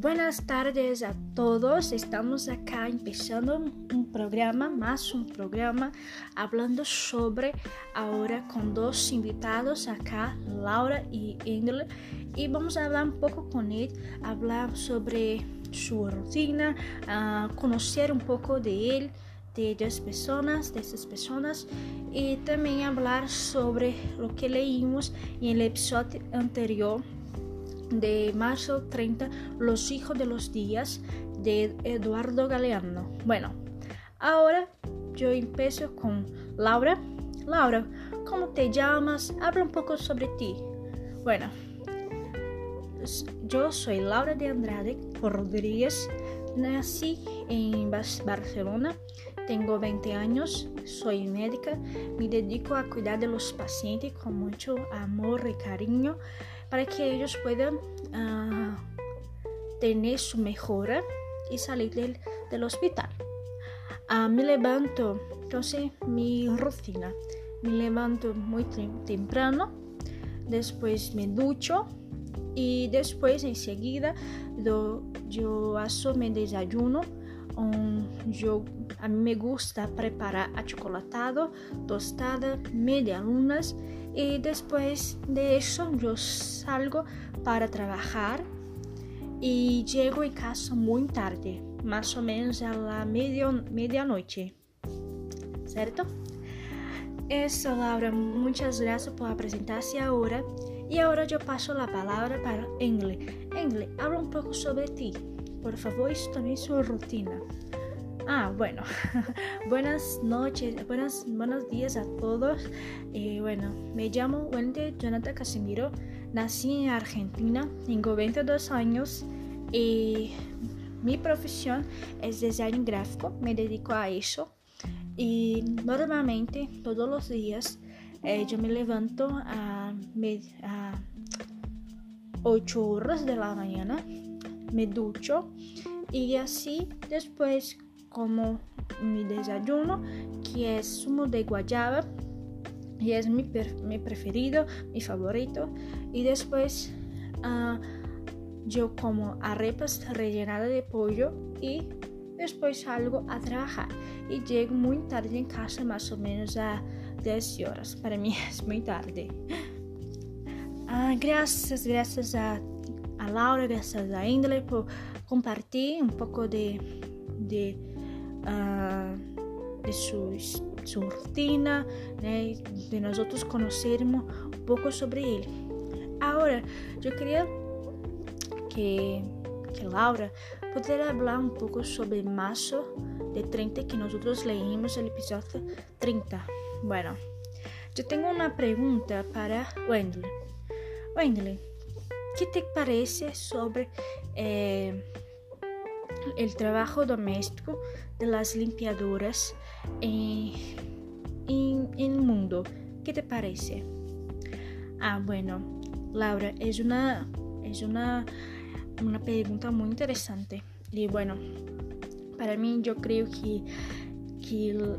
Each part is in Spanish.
Buenas tardes a todos. Estamos acá empezando un programa, más un programa, hablando sobre ahora con dos invitados acá, Laura y Engel, y vamos a hablar un poco con él, hablar sobre su rutina, uh, conocer un poco de él, de las personas, de esas personas, y también hablar sobre lo que leímos en el episodio anterior de marzo 30, Los hijos de los días de Eduardo Galeano. Bueno, ahora yo empiezo con Laura. Laura, ¿cómo te llamas? Habla un poco sobre ti. Bueno, yo soy Laura de Andrade Rodríguez. Nací en Barcelona, tengo 20 años, soy médica, me dedico a cuidar de los pacientes con mucho amor y cariño para que ellos puedan uh, tener su mejora y salir del, del hospital. Uh, me levanto, entonces mi rutina, me levanto muy temprano, después me ducho y después enseguida do, yo hago desayuno. Yo, a mí me gusta preparar achocolatado, tostada, media lunas y después de eso yo salgo para trabajar y llego a casa muy tarde, más o menos a la medianoche. ¿Cierto? Eso, Laura, muchas gracias por presentarse ahora. Y ahora yo paso la palabra para Engle. Engle, habla un poco sobre ti. Por favor, esto su rutina. Ah, bueno, buenas noches, buenas, buenos días a todos. Eh, bueno, me llamo Wendy Jonathan Casimiro, nací en Argentina, tengo 22 años y mi profesión es diseño gráfico, me dedico a eso y normalmente todos los días eh, yo me levanto a, a 8 horas de la mañana, me ducho y así después como mi desayuno, que es zumo de guayaba, y es mi, mi preferido, mi favorito. Y después uh, yo como arepas rellenadas de pollo y después salgo a trabajar. Y llego muy tarde en casa, más o menos a 10 horas. Para mí es muy tarde. Uh, gracias, gracias a, a Laura, gracias a Indle por compartir un poco de, de uh, de su, su rutina, de nós outros conhecermos um pouco sobre ele. Agora, eu queria que, que Laura pudesse falar um pouco sobre março de 30 que nós outros leímos no episódio 30. Bueno, eu tenho uma pergunta para Wendley. Wendley, que te parece sobre eh, el trabajo doméstico de las limpiadoras en, en, el mundo. ¿Qué te parece? Ah, bueno, Laura, es una, es una, una pregunta muy interesante. Y bueno, para mí yo creo que, que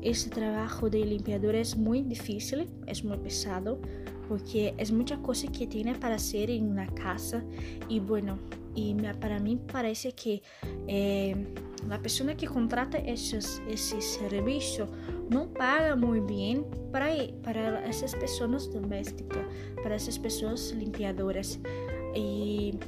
ese trabajo de limpiadora es muy difícil, es muy pesado, porque es mucha cosa que tiene para hacer en una casa. Y bueno, y para mí parece que eh, la persona que contrata esos, ese servicio no paga muy bien para, para esas personas domésticas, para esas personas limpiadoras. Y,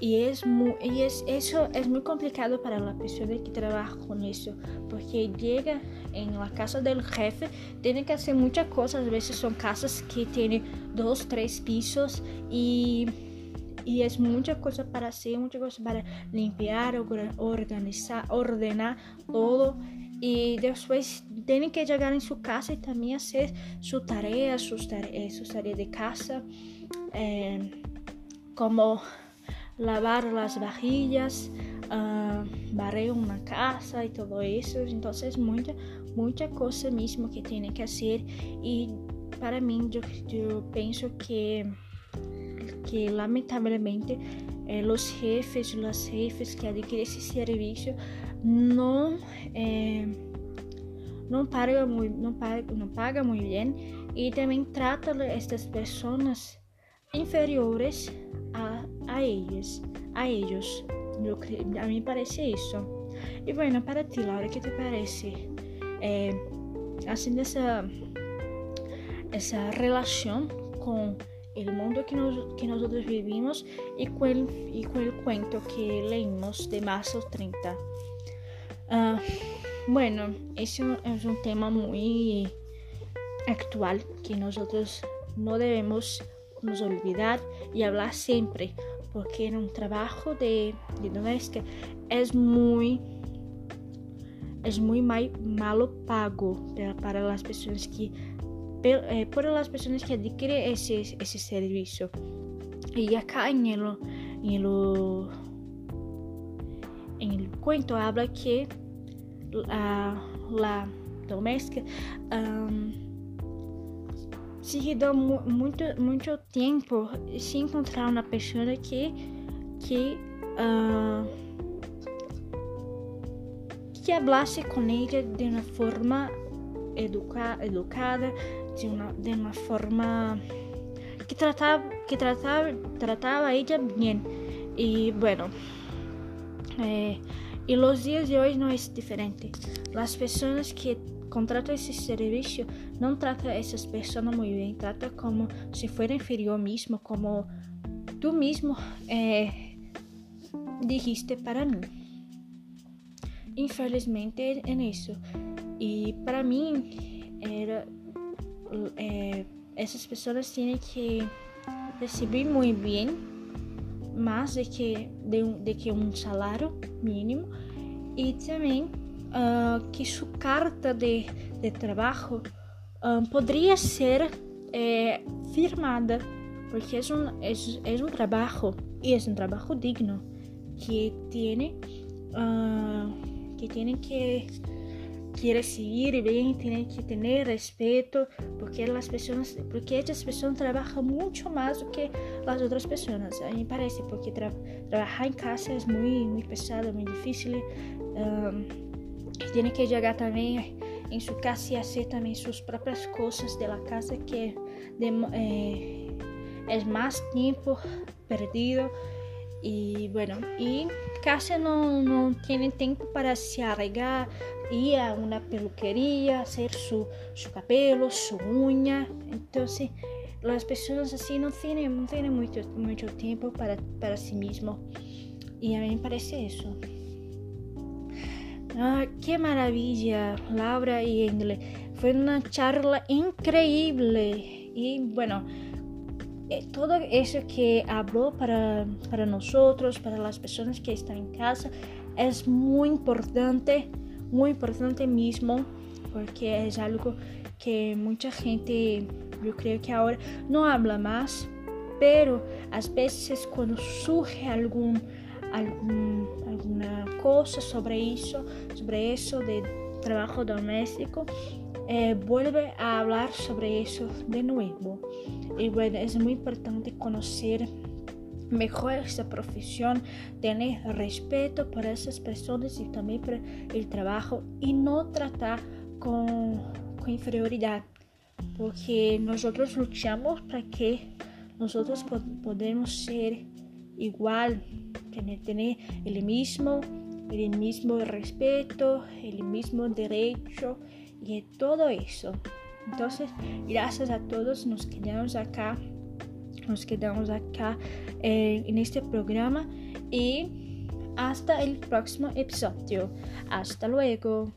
y, es muy, y es, eso es muy complicado para la persona que trabaja con eso, porque llega en la casa del jefe, tiene que hacer muchas cosas, a veces son casas que tienen dos, tres pisos y y es mucha cosa para hacer, mucha cosa para limpiar, organizar, ordenar todo. Y después tienen que llegar en su casa y también hacer su tarea, sus tareas, sus tareas de casa, eh, como lavar las vajillas, uh, barrer una casa y todo eso. Entonces, mucha, mucha cosa mismo que tienen que hacer y para mí yo, yo pienso que que lamentavelmente eh, os jefes, os jefes que adquirem esse serviço não eh, não paga muito, não paga, não paga muito bem e também trata estas pessoas inferiores a, a ellos, a ellos. A mí me parece eso. Y bueno, para ti, Laura, ¿qué te parece? Eh, haciendo esa, esa relación con el mundo que, nos, que nosotros vivimos y con, el, y con cuento que leímos de marzo 30. Uh, bueno, ese es un tema muy actual que nosotros no debemos nos olvidar y hablar siempre, porque en un trabajo de, de doméstica. Es muy es muy mal, malo pago para, para las personas que eh, para las personas que adquieren ese, ese servicio. Y acá en el, en el, en el cuento habla que la, la doméstica um, se quedou muito muito tempo sem encontrar uma pessoa que que uh, que hablasse com ela de uma forma educa, educada, de uma de uma forma que tratava que tratava tratava ela bem. E bueno eh, e os dias de hoje não é diferente. As pessoas que contratam esse serviço não tratam essas pessoas muito bem. Tratam como se fossem inferior mesmo, como tu mesmo eh, dijiste para mim. Infelizmente é isso. E para mim era, pessoas esas que receber muito bem mais de que de, de que um salário mínimo. E também uh, que sua carta de, de trabalho ah, poderia ser eh, firmada, porque é um, é, é um trabalho e é um trabalho digno que tem uh, que tem que que recibir bien, tienen que tener respeto, porque las personas, porque estas personas trabajan mucho más que las otras personas. A mí me parece, porque tra en casa es muy, muy pesado, muy difícil. Um, que llegar también en su casa y hacer también sus propias cosas de casa que de, eh, es más tiempo perdido y bueno y casi no, no tienen tiempo para se arreglar ir a una peluquería hacer su, su cabello su uña entonces las personas así no tienen, no tienen mucho, mucho tiempo para, para sí mismo y a mí me parece eso Ah, qué maravilla, Laura y Endle. Fue una charla increíble. Y bueno, eh, todo eso que habló para, para nosotros, para las personas que están en casa, es muy importante, muy importante mismo, porque es algo que mucha gente, yo creo que ahora no habla más, pero a veces cuando surge algún algum, alguma coisa sobre isso, sobre isso de trabalho doméstico, eh, vuelve a falar sobre isso de novo. E bueno, é muito importante conhecer melhor essa profissão, ter respeito por essas pessoas e também por o trabalho e não tratar com, com inferioridade, porque nós lutamos para que nós podemos ser igual, tener, tener el mismo, el mismo respeto, el mismo derecho y todo eso. Entonces, gracias a todos, nos quedamos acá, nos quedamos acá eh, en este programa y hasta el próximo episodio. Hasta luego.